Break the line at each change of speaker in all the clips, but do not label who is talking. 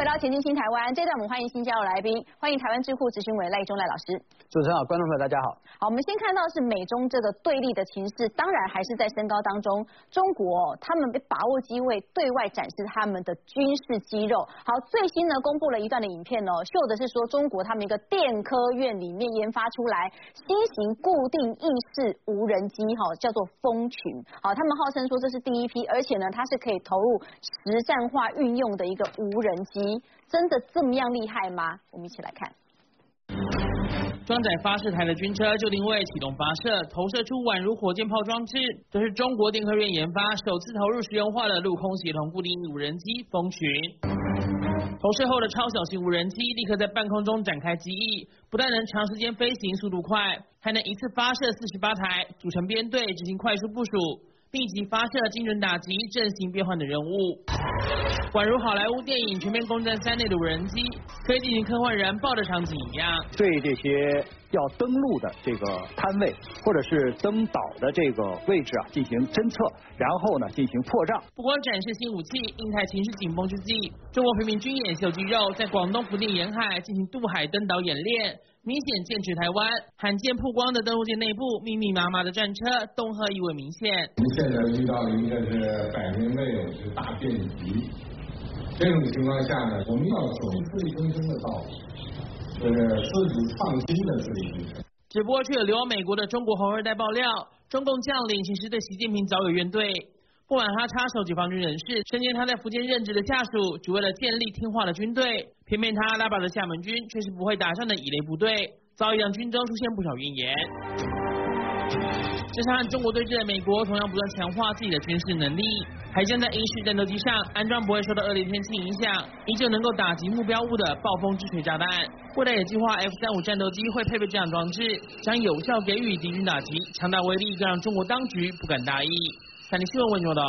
回到前进新台湾，这段我们欢迎新加入来宾，欢迎台湾智库执行委赖中赖老师。
主持人好，观众朋友大家好。
好，我们先看到是美中这个对立的情势，当然还是在升高当中。中国他们被把握机会对外展示他们的军事肌肉。好，最新呢公布了一段的影片哦，秀的是说中国他们一个电科院里面研发出来新型固定翼式无人机，哈，叫做蜂群。好，他们号称说这是第一批，而且呢它是可以投入实战化运用的一个无人机。真的这么样厉害吗？我们一起来看。
装载发射台的军车就定位启动发射，投射出宛如火箭炮装置。这是中国电科院研发首次投入实用化的陆空协同固定无人机蜂群。投射后的超小型无人机立刻在半空中展开机翼，不但能长时间飞行，速度快，还能一次发射四十八台，组成编队执行快速部署。立即发射精准打击、阵型变换的人物，宛如好莱坞电影《全面攻占三内》的无人机，可以进行科幻燃爆的场景一样。
对这些要登陆的这个摊位或者是登岛的这个位置啊进行侦测，然后呢进行破障。
不光展示新武器，印太情势紧绷之际，中国平民军演秀肌肉，在广东福建沿海进行渡海登岛演练。明显剑指台湾，罕见曝光的登陆舰内部密密麻麻的战车，恫吓意味明显。
我们现在遇到的应该是百年未有之大变局，这种情况下呢，我们要走自力更生的道路，就是自主创新的自力更生。
只不过却有流亡美国的中国红二代爆料，中共将领其实对习近平早有怨怼。不管他插手解放军人士，身兼他在福建任职的下属，只为了建立听话的军队。偏偏他拉拔的厦门军却是不会打仗的乙类部队，早已让军中出现不少怨言。这是和中国对峙的美国，同样不断强化自己的军事能力，还将在英式战斗机上安装不会受到恶劣天气影响，依旧能够打击目标物的暴风之锤炸弹。未来也计划 F 三五战斗机会配备这样装置，将有效给予敌军打击，强大威力更让中国当局不敢大意。看你新闻问说的。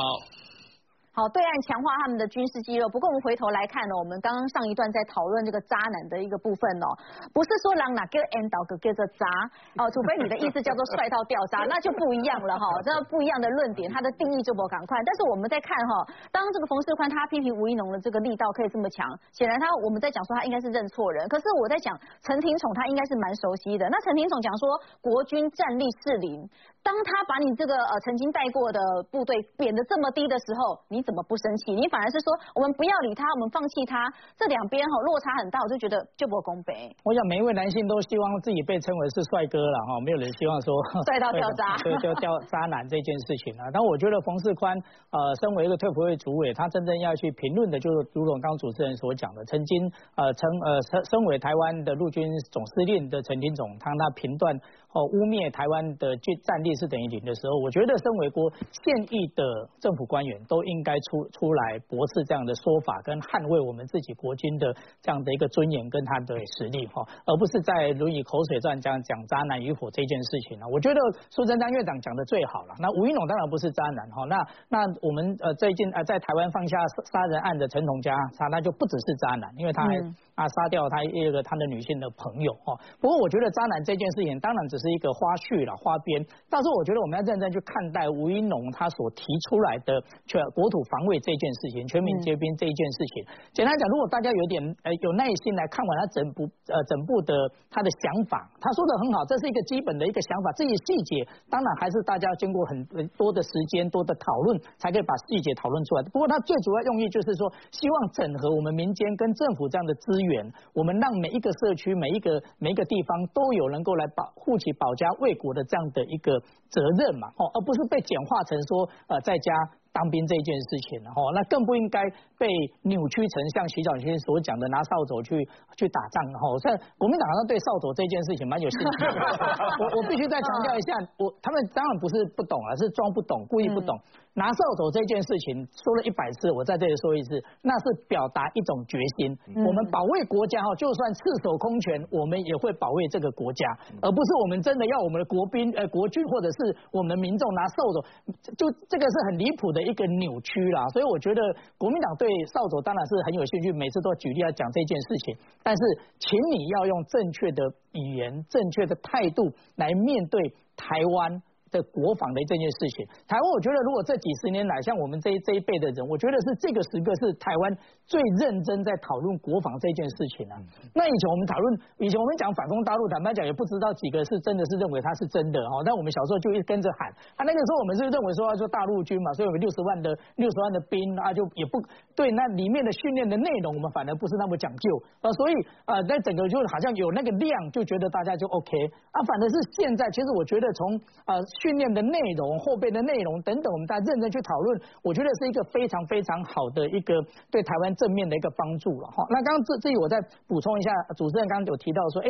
好，对岸强化他们的军事肌肉。不过我们回头来看呢，我们刚刚上一段在讨论这个渣男的一个部分哦，不是说让哪个 end 到个叫做渣哦，除非你的意思叫做帅到掉渣，那就不一样了哈。这不一样的论点，它的定义就不赶快。但是我们在看哈，当这个冯世宽他批评吴一农的这个力道可以这么强，显然他我们在讲说他应该是认错人。可是我在讲陈廷宠他应该是蛮熟悉的。那陈廷宠讲说国军战力适龄，当他把你这个呃曾经带过的部队贬得这么低的时候，你。怎么不生气？你反而是说我们不要理他，我们放弃他。这两边哈落差很大，我就觉得就不公平。
我想每一位男性都希望自己被称为是帅哥了哈，没有人希望说
帅到掉渣，
对，就掉渣男这件事情啊。但我觉得冯世宽呃，身为一个退辅会主委，他真正要去评论的，就是如同刚主持人所讲的，曾经呃称呃身身为台湾的陆军总司令的陈廷总，他那评断。哦，污蔑台湾的军战力是等于零的时候，我觉得身为国现役的政府官员都应该出出来驳斥这样的说法，跟捍卫我们自己国军的这样的一个尊严跟他的实力哈，而不是在如以口水战这样讲渣男与否这件事情啊。我觉得苏贞昌院长讲的最好了。那吴英龙当然不是渣男哈，那那我们呃最近呃在台湾放下杀人案的陈同佳，他那就不只是渣男，因为他还。啊，杀掉他一个他的女性的朋友哦。不过我觉得渣男这件事情当然只是一个花絮了，花边。但是我觉得我们要认真去看待吴英龙他所提出来的全国土防卫这件事情，全民皆兵这一件事情。简单讲，如果大家有点呃有耐心来看完他整部呃整部的他的想法，他说的很好，这是一个基本的一个想法。这些细节当然还是大家经过很多的时间多的讨论才可以把细节讨论出来。不过他最主要用意就是说，希望整合我们民间跟政府这样的资源。我们让每一个社区、每一个每一个地方都有能够来保护起保家卫国的这样的一个责任嘛，哦，而不是被简化成说呃在家。当兵这件事情，哈，那更不应该被扭曲成像徐小天所讲的拿扫帚去去打仗，哈。在国民党好像对扫帚这件事情蛮有兴趣。我我必须再强调一下，我他们当然不是不懂啊，是装不懂，故意不懂。拿扫帚这件事情说了一百次，我在这里说一次，那是表达一种决心。我们保卫国家，哈，就算赤手空拳，我们也会保卫这个国家，而不是我们真的要我们的国兵、呃国军或者是我们的民众拿扫帚，就这个是很离谱的。一个扭曲啦，所以我觉得国民党对扫帚当然是很有兴趣，每次都举例要讲这件事情。但是，请你要用正确的语言、正确的态度来面对台湾的国防的这件事情。台湾，我觉得如果这几十年来，像我们这这一辈的人，我觉得是这个时刻是台湾最认真在讨论国防这件事情啊。那以前我们讨论，以前我们讲反攻大陆，坦白讲也不知道几个是真的是认为它是真的哈。但我们小时候就一跟着喊，啊那个时候我们是认为说要做大陆军嘛，所以我们六十万的六十万的兵啊就也不对，那里面的训练的内容我们反而不是那么讲究啊，所以啊在整个就好像有那个量就觉得大家就 OK 啊，反而是现在其实我觉得从呃训练的内容、后备的内容等等，我们再认真去讨论，我觉得是一个非常非常好的一个对台湾正面的一个帮助了哈。那刚刚这这里我再补充一下，主持人刚刚有提到说，哎。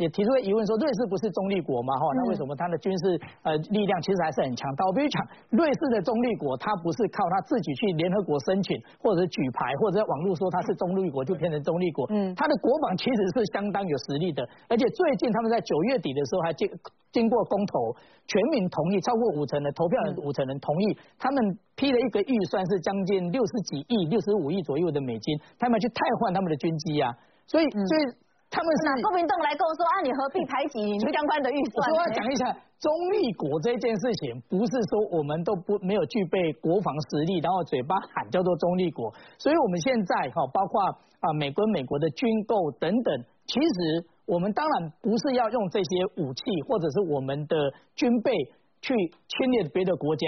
也提出了疑问说，瑞士不是中立国吗？哈，那为什么它的军事呃力量其实还是很强？大？我必须讲，瑞士的中立国，它不是靠它自己去联合国申请，或者是举牌，或者在网络说它是中立国就变成中立国。嗯，它的国防其实是相当有实力的，而且最近他们在九月底的时候还经经过公投，全民同意，超过五成的投票人五成人同意，他们批了一个预算是将近六十几亿、六十五亿左右的美金，他们去汰换他们的军机啊，所以所以。他们是
国民党来跟我说啊，你何必排挤相关的预算？
我说要讲一下中立国这件事情，不是说我们都不没有具备国防实力，然后嘴巴喊叫做中立国。所以我们现在哈，包括啊美国美国的军购等等，其实我们当然不是要用这些武器或者是我们的军备去侵略别的国家，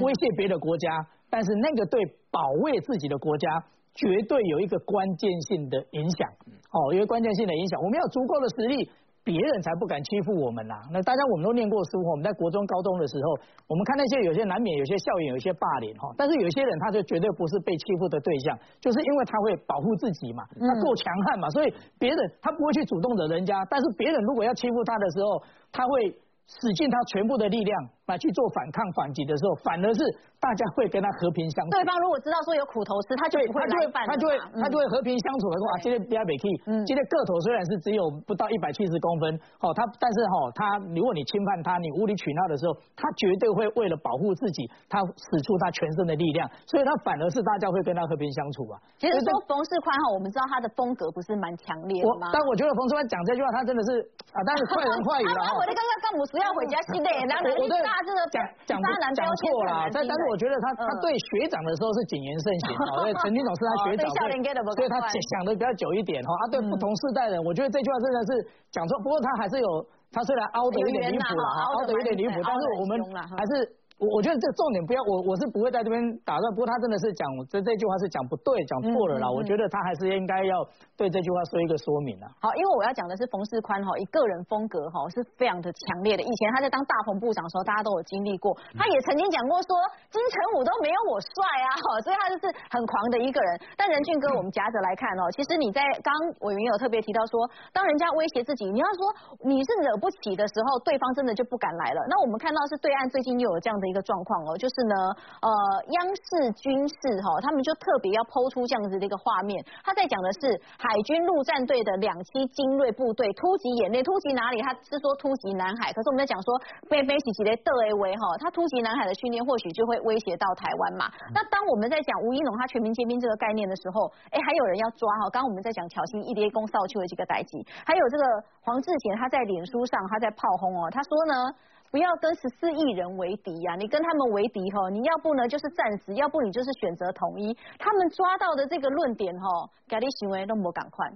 威胁别的国家，但是那个对保卫自己的国家。绝对有一个关键性的影响，哦，一个关键性的影响。我们要足够的实力，别人才不敢欺负我们呐。那大家我们都念过书，我们在国中、高中的时候，我们看那些有些难免有些校园有一些霸凌哈，但是有些人他就绝对不是被欺负的对象，就是因为他会保护自己嘛，他够强悍嘛，所以别人他不会去主动惹人家，但是别人如果要欺负他的时候，他会使尽他全部的力量。来去做反抗反击的时候，反而是大家会跟他和平相处。
对方如果知道说有苦头吃，他就不会来
犯。他就会他就会和平相处的话，今天比较美气。嗯，今天个头虽然是只有不到一百七十公分，哦，他但是哈，他如果你侵犯他，你无理取闹的时候，他绝对会为了保护自己，他使出他全身的力量，所以他反而是大家会跟他和平相处啊。
其实说冯世宽哈，我们知道他的风格不是蛮强烈的吗？
但我觉得冯世宽讲这句话，他真的是啊，但是快人快语了 哈。
我的刚刚干部是要回家系列，然后你大这个
讲讲。讲讲错了，但但是我觉得他他对学长的时候是谨言慎行，哦，对陈金总是他学长，所以他想的比较久一点哈。啊，对不同世代人，我觉得这句话真的是讲错，不过他还是有，他虽然凹的有点离谱了哈，凹的有点离谱，但是我们还是。我我觉得这重点不要我我是不会在这边打断，不过他真的是讲这这句话是讲不对，讲错了啦。我觉得他还是应该要对这句话说一个说明啊。
好，因为我要讲的是冯世宽哈，一个人风格哈是非常的强烈的。以前他在当大鹏部长的时候，大家都有经历过，他也曾经讲过说金城武都没有我帅啊，哈，所以他就是很狂的一个人。但任俊哥，我们夹着来看哦，其实你在刚委员有特别提到说，当人家威胁自己，你要说你是惹不起的时候，对方真的就不敢来了。那我们看到是对岸最近又有这样的。一个状况哦，就是呢，呃，央视军事哈，他们就特别要剖出这样子的一个画面。他在讲的是海军陆战队的两栖精锐部队突击演练，突击哪里？他是说突击南海。可是我们在讲说，被被袭击的德维维哈，他突击南海的训练或许就会威胁到台湾嘛。那当我们在讲吴一农他全民皆兵这个概念的时候，哎，还有人要抓哈。刚刚我们在讲挑衅一列攻少丘的这个代际，还有这个黄志贤他在脸书上他在炮轰哦，他说呢。不要跟十四亿人为敌呀！你跟他们为敌哈，你要不呢就是战死，要不你就是选择统一。他们抓到的这个论点哈，改的行为都没赶快。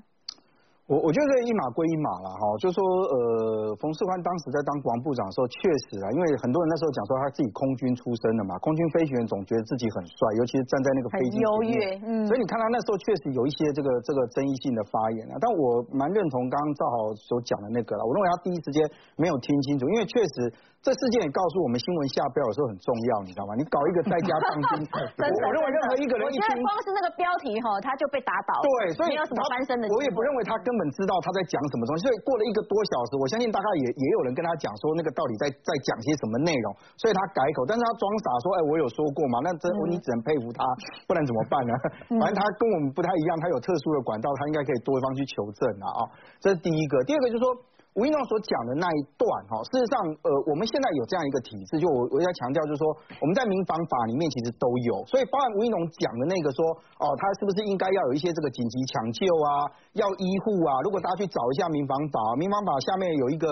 我我觉得一码归一码了哈，就说呃，冯世宽当时在当国防部长的时候，确实啊，因为很多人那时候讲说他自己空军出身的嘛，空军飞行员总觉得自己很帅，尤其是站在那个飞机
优越，嗯，
所以你看到那时候确实有一些这个这个争议性的发言啊，但我蛮认同刚刚赵豪所讲的那个了，我认为他第一时间没有听清楚，因为确实。这事件也告诉我们，新闻下标有时候很重要，你知道吗？你搞一个在家当兵，我认为任何一个人一听，
光是那个标题哈，他就被打倒。
对，所以
没有什么翻身的。
我也不认为他根本知道他在讲什么东西。所以过了一个多小时，我相信大概也也有人跟他讲说，那个到底在在讲些什么内容。所以他改口，但是他装傻说，哎，我有说过嘛？那真你只能佩服他，不然怎么办呢？反正他跟我们不太一样，他有特殊的管道，他应该可以多方去求证啊。啊，这是第一个。第二个就是说。吴一农所讲的那一段哈，事实上，呃，我们现在有这样一个体制，就我我要强调，就是说我们在民防法里面其实都有，所以包含吴一农讲的那个说，哦，他是不是应该要有一些这个紧急抢救啊，要医护啊？如果大家去找一下民防法，民防法下面有一个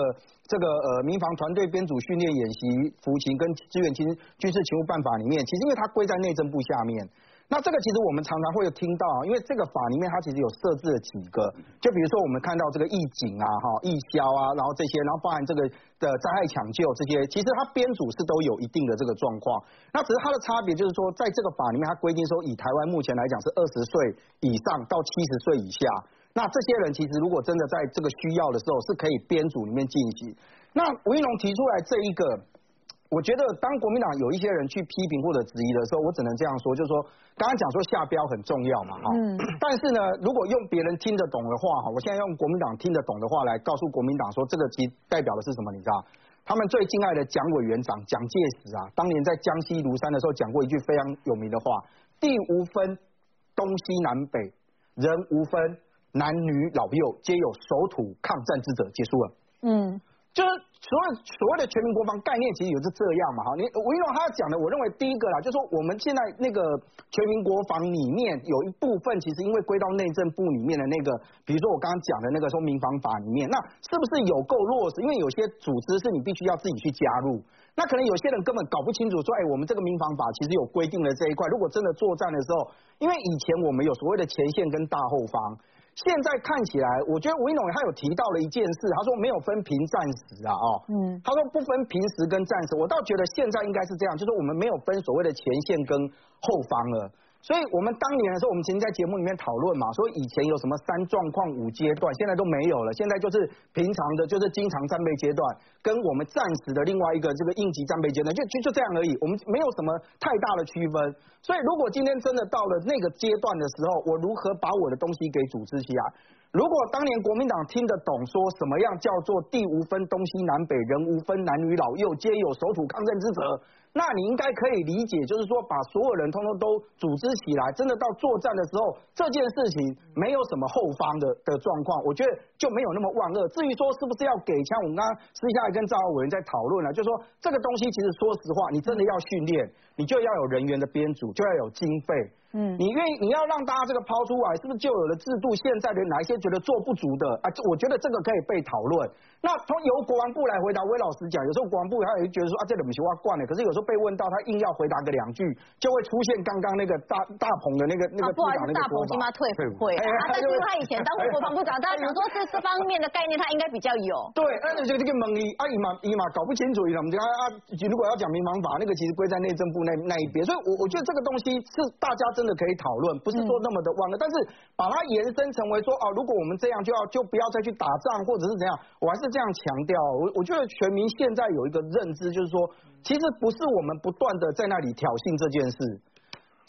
这个呃民防团队编组训练演习服刑跟支援军军事勤务办法里面，其实因为它归在内政部下面。那这个其实我们常常会有听到，因为这个法里面它其实有设置了几个，就比如说我们看到这个义警啊、哈义消啊，然后这些，然后包含这个的灾害抢救这些，其实它编组是都有一定的这个状况。那只是它的差别就是说，在这个法里面它规定说，以台湾目前来讲是二十岁以上到七十岁以下，那这些人其实如果真的在这个需要的时候是可以编组里面进行。那吴一龙提出来这一个。我觉得当国民党有一些人去批评或者质疑的时候，我只能这样说，就是说刚刚讲说下标很重要嘛，哈，但是呢，如果用别人听得懂的话，哈，我现在用国民党听得懂的话来告诉国民党说，这个其代表的是什么？你知道？他们最敬爱的蒋委员长蒋介石啊，当年在江西庐山的时候讲过一句非常有名的话：地无分东西南北，人无分男女老幼，皆有守土抗战之者。结束了。嗯。就是所谓所谓的全民国防概念，其实也是这样嘛哈。你吴一龙他讲的，我认为第一个啦，就是说我们现在那个全民国防里面有一部分，其实因为归到内政部里面的那个，比如说我刚刚讲的那个说民防法里面，那是不是有够落实？因为有些组织是你必须要自己去加入，那可能有些人根本搞不清楚，说哎，我们这个民防法其实有规定的这一块，如果真的作战的时候，因为以前我们有所谓的前线跟大后方。现在看起来，我觉得吴一农他有提到了一件事，他说没有分平战时啊，哦，嗯，他说不分平时跟战时，我倒觉得现在应该是这样，就是我们没有分所谓的前线跟后方了。所以我们当年的时候，我们曾经在节目里面讨论嘛，说以前有什么三状况五阶段，现在都没有了，现在就是平常的，就是经常战备阶段，跟我们战时的另外一个这个应急战备阶段，就就就这样而已，我们没有什么太大的区分。所以如果今天真的到了那个阶段的时候，我如何把我的东西给组织起来？如果当年国民党听得懂，说什么样叫做地无分东西南北，人无分男女老幼，皆有守土抗战之责。那你应该可以理解，就是说把所有人通通都组织起来，真的到作战的时候，这件事情没有什么后方的的状况，我觉得就没有那么万恶。至于说是不是要给枪，我们刚刚私下跟赵委员在讨论了，就是说这个东西其实说实话，你真的要训练，你就要有人员的编组，就要有经费。嗯，你愿意你要让大家这个抛出来，是不是就有了制度？现在的哪一些觉得做不足的啊？我觉得这个可以被讨论。那从由国防部来回答，魏老师讲，有时候国防部他也觉得说啊，这怎么是话惯了？可是有时候被问到，他硬要回答个两句，就会出现刚刚那个大大鹏的那个那个
不好意思，大鹏起码退会啊。但是他以前当过国防部长，大家想说这这方面的概念，他应该比较有。
对，那就这个蒙伊啊，伊嘛伊嘛搞不清楚，我们讲啊，如果要讲民防法，那个其实归在内政部那那一边。所以，我我觉得这个东西是大家真的可以讨论，不是说那么的忘了。但是把它延伸成为说哦，如果我们这样就要就不要再去打仗，或者是怎样，我还是这样强调。我我觉得全民现在有一个认知，就是说，其实不是我们不断的在那里挑衅这件事。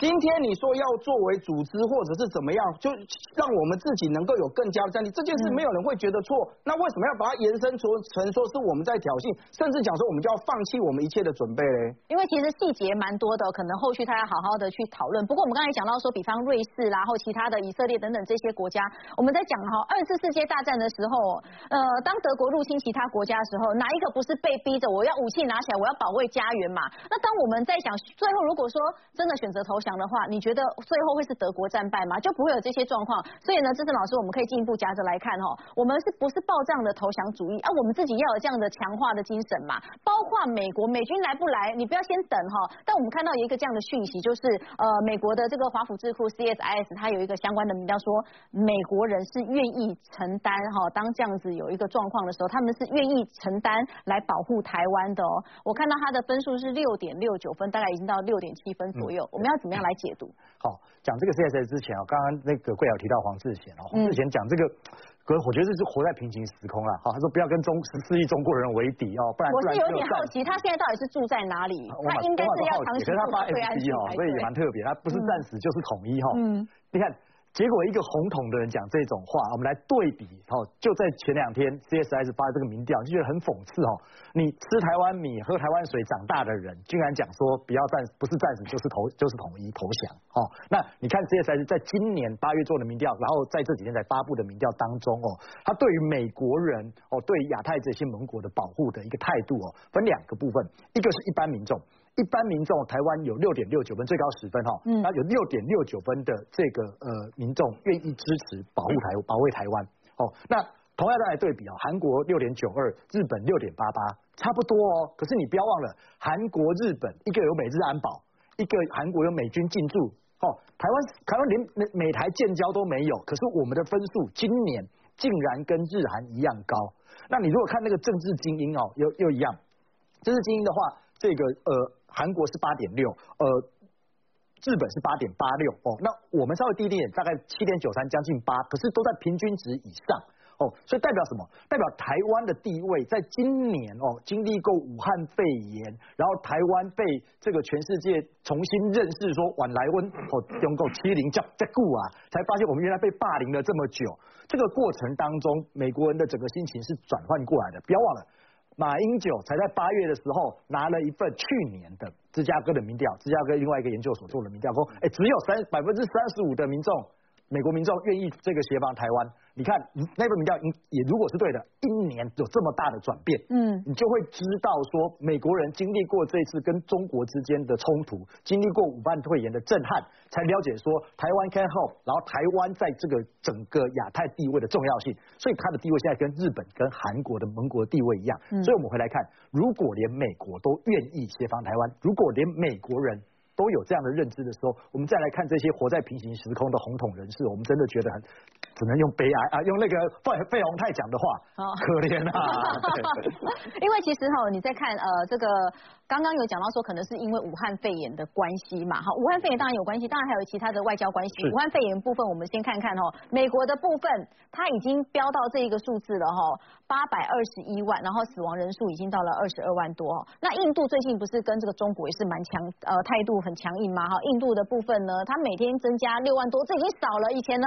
今天你说要作为组织或者是怎么样，就让我们自己能够有更加的战力，这件事没有人会觉得错。那为什么要把它延伸出成说是我们在挑衅，甚至讲说我们就要放弃我们一切的准备嘞？
因为其实细节蛮多的，可能后续他要好好的去讨论。不过我们刚才讲到说，比方瑞士啦，或其他的以色列等等这些国家，我们在讲哈二次世界大战的时候，呃，当德国入侵其他国家的时候，哪一个不是被逼着我要武器拿起来，我要保卫家园嘛？那当我们在想最后如果说真的选择投降。的话，你觉得最后会是德国战败吗？就不会有这些状况。所以呢，志正老师，我们可以进一步夹着来看哦。我们是不是报这样的投降主义啊？我们自己要有这样的强化的精神嘛。包括美国美军来不来，你不要先等哈。但我们看到有一个这样的讯息，就是呃，美国的这个华府智库 CSIS 它有一个相关的民调说，美国人是愿意承担哈。当这样子有一个状况的时候，他们是愿意承担来保护台湾的哦。我看到他的分数是六点六九分，大概已经到六点七分左右。我们要怎么样？来解读
好，讲这个 C S S 之前啊，刚刚那个贵友提到黄志贤啊，黄志贤讲这个，哥，我觉得这是活在平行时空了。好，他说不要跟中十四亿中国人为敌哦，不然
我是有点好奇，他现在到底是住在哪里？他应该是要长期
他发一哦，所以也蛮特别，他不是战死就是统一哈。嗯，你看结果一个红统的人讲这种话，我们来对比哦，就在前两天 CSS 发的这个民调，就觉得很讽刺哦。你吃台湾米、喝台湾水长大的人，竟然讲说不要战，不是战死就是投就是统一投降哦。那你看 CSS 在今年八月做的民调，然后在这几天才发布的民调当中哦，他对于美国人哦对亚太这些盟国的保护的一个态度哦，分两个部分，一个是一般民众。一般民众，台湾有六点六九分，最高十分哈，那有六点六九分的这个呃民众愿意支持保护台保卫台湾哦。那同样再来对比啊，韩国六点九二，日本六点八八，差不多哦。可是你不要忘了，韩国、日本一个有美日安保，一个韩国有美军进驻哦。台湾台湾连美美台建交都没有，可是我们的分数今年竟然跟日韩一样高。那你如果看那个政治精英哦，又又一样，政治精英的话，这个呃。韩国是八点六，呃，日本是八点八六哦，那我们稍微低一点，大概七点九三，将近八，可是都在平均值以上哦，所以代表什么？代表台湾的地位在今年哦，经历过武汉肺炎，然后台湾被这个全世界重新认识，说晚来温哦，中国欺凌叫在顾啊，才发现我们原来被霸凌了这么久，这个过程当中，美国人的整个心情是转换过来的，不要忘了。马英九才在八月的时候拿了一份去年的芝加哥的民调，芝加哥另外一个研究所做的民调，说，哎，只有三百分之三十五的民众。美国民众愿意这个协防台湾，你看那份民调也如果是对的，一年有这么大的转变，嗯，你就会知道说美国人经历过这次跟中国之间的冲突，经历过武汉肺炎的震撼，才了解说台湾 can help，然后台湾在这个整个亚太地位的重要性，所以它的地位现在跟日本跟韩国的盟国地位一样，所以我们回来看，如果连美国都愿意协防台湾，如果连美国人。都有这样的认知的时候，我们再来看这些活在平行时空的红统人士，我们真的觉得很只能用悲哀啊，用那个费费鸿泰讲的话，可怜啊。
因为其实哈，你在看呃这个。刚刚有讲到说，可能是因为武汉肺炎的关系嘛，哈，武汉肺炎当然有关系，当然还有其他的外交关系。武汉肺炎部分，我们先看看哈，美国的部分，它已经飙到这一个数字了哈，八百二十一万，然后死亡人数已经到了二十二万多。那印度最近不是跟这个中国也是蛮强，呃，态度很强硬嘛，哈，印度的部分呢，它每天增加六万多，这已经少了，以前呢，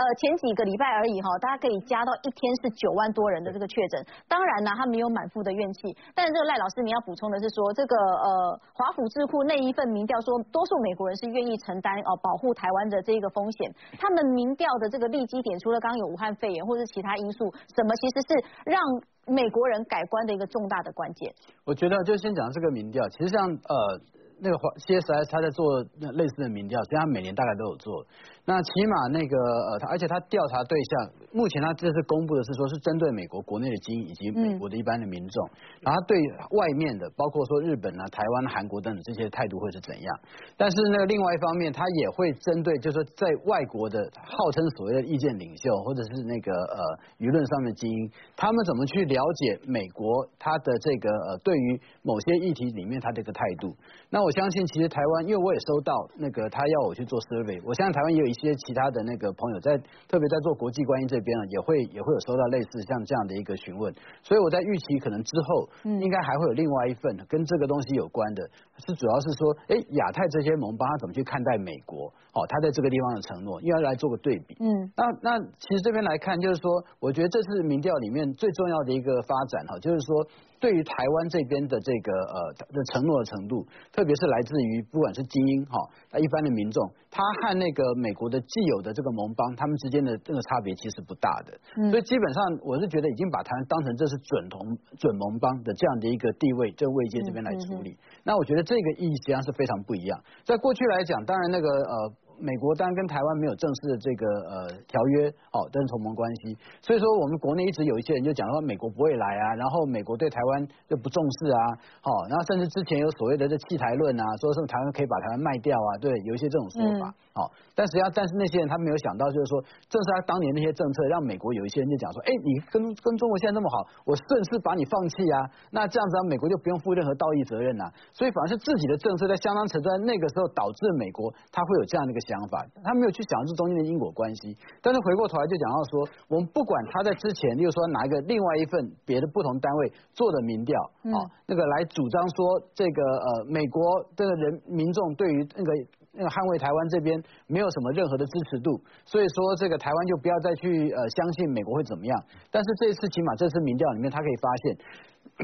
呃，前几个礼拜而已哈，大家可以加到一天是九万多人的这个确诊。当然呢，他没有满腹的怨气，但是这个赖老师你要补充的是说这。这个呃，华府智库那一份民调说，多数美国人是愿意承担哦保护台湾的这个风险。他们民调的这个利基点，除了刚刚有武汉肺炎或者其他因素，什么其实是让美国人改观的一个重大的关键。
我觉得就先讲这个民调，其实像呃那个华 CSS 他在做类似的民调，实际上每年大概都有做。那起码那个呃，他而且他调查对象，目前他这次公布的是说是针对美国国内的精英以及美国的一般的民众，然后对外面的，包括说日本啊、台湾、韩国等等这些态度会是怎样？但是那个另外一方面，他也会针对，就是说在外国的号称所谓的意见领袖或者是那个呃舆论上面精英，他们怎么去了解美国他的这个呃对于某些议题里面他这个态度？那我相信其实台湾，因为我也收到那个他要我去做 survey，我相信台湾也有。一些其他的那个朋友在特别在做国际关系这边啊，也会也会有收到类似像这样的一个询问，所以我在预期可能之后应该还会有另外一份跟这个东西有关的，是主要是说，哎，亚太这些盟邦他怎么去看待美国？哦，他在这个地方的承诺，因为来做个对比。嗯，那那其实这边来看，就是说，我觉得这是民调里面最重要的一个发展哈，就是说。对于台湾这边的这个呃的承诺的程度，特别是来自于不管是精英哈，一般的民众，他和那个美国的既有的这个盟邦，他们之间的这个差别其实不大的。所以基本上我是觉得已经把台湾当成这是准同准盟邦的这样的一个地位，这位阶这边来处理。那我觉得这个意义实际上是非常不一样。在过去来讲，当然那个呃。美国当然跟台湾没有正式的这个呃条约哦，但是同盟关系，所以说我们国内一直有一些人就讲说美国不会来啊，然后美国对台湾就不重视啊，好，然后甚至之前有所谓的这弃台论啊，说什么台湾可以把台湾卖掉啊，对，有一些这种说法，好，但实际上但是那些人他没有想到就是说，正是他当年那些政策让美国有一些人就讲说，哎，你跟跟中国现在那么好，我顺势把你放弃啊，那这样子啊，美国就不用负任何道义责任啊，所以反而是自己的政策在相当程度在那个时候导致美国他会有这样的一个。想法，他没有去讲这中间的因果关系，但是回过头来就讲到说，我们不管他在之前，例如说拿一个另外一份别的不同单位做的民调，啊，那个来主张说这个呃美国这个人民众对于那个。那个捍卫台湾这边没有什么任何的支持度，所以说这个台湾就不要再去呃相信美国会怎么样。但是这一次起码这次民调里面，他可以发现。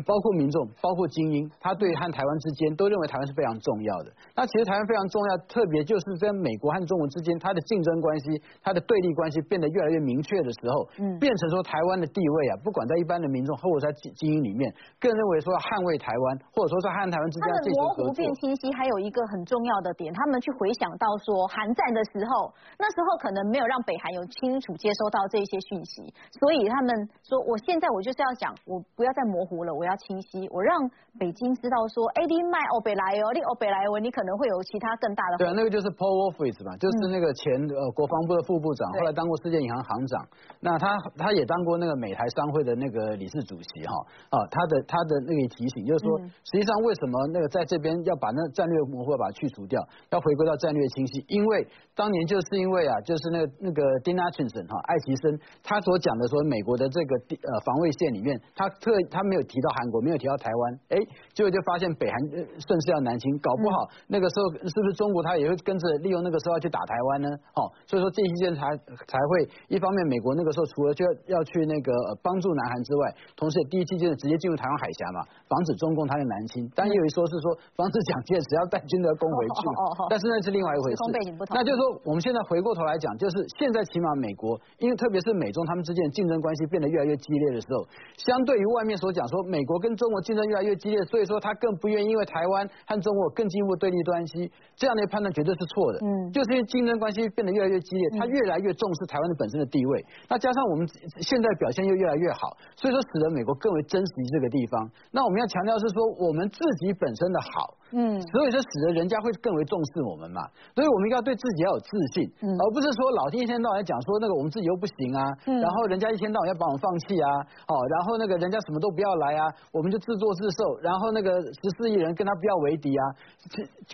包括民众，包括精英，他对和台湾之间都认为台湾是非常重要的。那其实台湾非常重要，特别就是在美国和中国之间，它的竞争关系、它的对立关系变得越来越明确的时候，嗯，变成说台湾的地位啊，不管在一般的民众或者在精精英里面，更认为说要捍卫台湾，或者说在和台湾之间进行合作。
模糊变清晰，还有一个很重要的点，他们去回想到说，韩战的时候，那时候可能没有让北韩有清楚接收到这些讯息，所以他们说，我现在我就是要讲，我不要再模糊了，我要清晰。我让北京知道说，哎，你卖欧北来哦，你欧北来哦，你可能会有其他更大的。
对啊，那个就是 Paul Wolfowitz 嘛，就是那个前呃国防部的副部长，后来当过世界银行行长。那他他也当过那个美台商会的那个理事主席哈啊，他的他的那个提醒就是说，实际上为什么那个在这边要把那战略模糊把它去除掉，要回归到战略清晰？因为当年就是因为啊，就是那个那个 Dean Acheson 哈艾奇森他所讲的说，美国的这个呃防卫线里面，他特他没有提到韩国，没有提到台湾，哎，结果就发现北韩顺势要南侵，搞不好那个时候是不是中国他也会跟着利用那个时候要去打台湾呢？哦，所以说这一件才才会一方面美国那个时候除了就要去那个帮助南韩之外，同时也第一期间直接进入台湾海峡嘛，防止中共他的南侵。但也有一说是说防止蒋介石要带军队攻回去，但是那是另外一回事。那就是说我们现在回过头来讲，就是现在起码美国，因为特别是美中他们之间的竞争关系变得越来越激烈的时候，相对于外面所讲说美国跟中国竞争越来越激烈，所以说他更不愿意因为台湾和中国更进一步对立关系，这样的判断绝对是错的。嗯，就是因为竞争关系变得越来越激烈，他越来越重视台湾的本身的地位。那加上我们现在表现又越来越好，所以说使得美国更为珍惜这个地方。那我们要强调是说我们自己本身的好。嗯，所以就使得人家会更为重视我们嘛，所以我们要对自己要有自信，而不是说老天一天到晚讲说那个我们自己又不行啊，然后人家一天到晚要把我们放弃啊，哦，然后那个人家什么都不要来啊，我们就自作自受，然后那个十四亿人跟他不要为敌啊，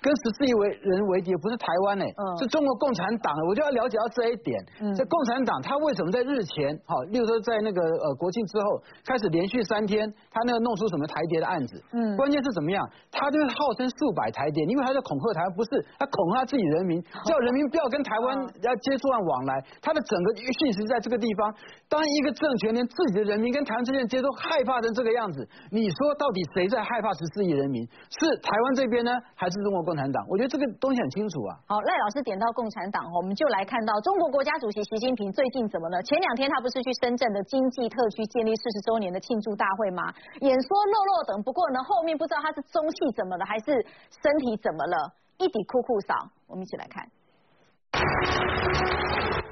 跟十四亿为人为敌不是台湾呢，是中国共产党，我就要了解到这一点，这共产党他为什么在日前，好，例如说在那个呃国庆之后开始连续三天，他那个弄出什么台谍的案子，嗯，关键是怎么样，他就是号称。数百台点，因为他在恐吓台湾，不是他恐吓自己人民，叫人民不要跟台湾要接触上往来。他的整个讯息在这个地方，当一个政权连自己的人民跟台湾之间接触害怕成这个样子，你说到底谁在害怕十四亿人民？是台湾这边呢，还是中国共产党？我觉得这个东西很清楚啊。
好，赖老师点到共产党，我们就来看到中国国家主席习近平最近怎么了？前两天他不是去深圳的经济特区建立四十周年的庆祝大会吗？演说落落等，不过呢，后面不知道他是中戏怎么了，还是。身体怎么了？一底酷酷扫，我们一起来看。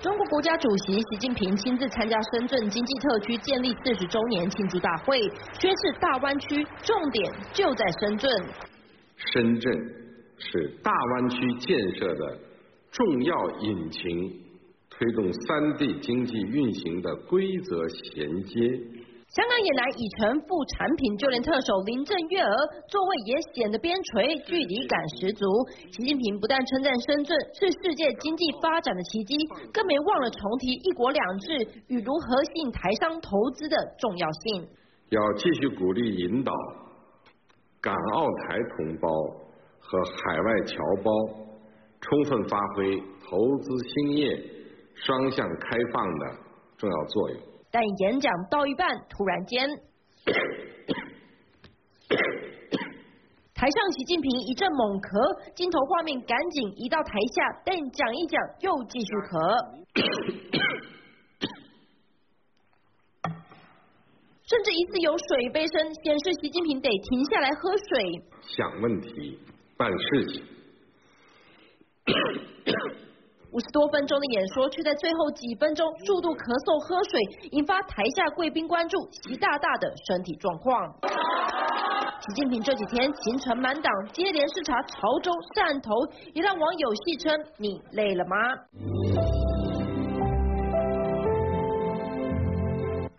中国国家主席习近平亲自参加深圳经济特区建立四十周年庆祝大会，宣示大湾区重点就在深圳。
深圳是大湾区建设的重要引擎，推动三地经济运行的规则衔接。
香港也难以成副产品，就连特首林郑月娥座位也显得边陲，距离感十足。习近平不但称赞深圳是世界经济发展的奇迹，更没忘了重提“一国两制”与如何吸引台商投资的重要性。
要继续鼓励引导港澳台同胞和海外侨胞充分发挥投资兴业双向开放的重要作用。
但演讲到一半，突然间，台上习近平一阵猛咳，镜头画面赶紧移到台下，但讲一讲又继续咳，甚至一次有水杯声，显示习近平得停下来喝水。
想问题，办事情。
五十多分钟的演说，却在最后几分钟数度咳嗽喝水，引发台下贵宾关注习大大的身体状况。习近平这几天行程满档，接连视察潮州、汕头，也让网友戏称：“你累了吗？”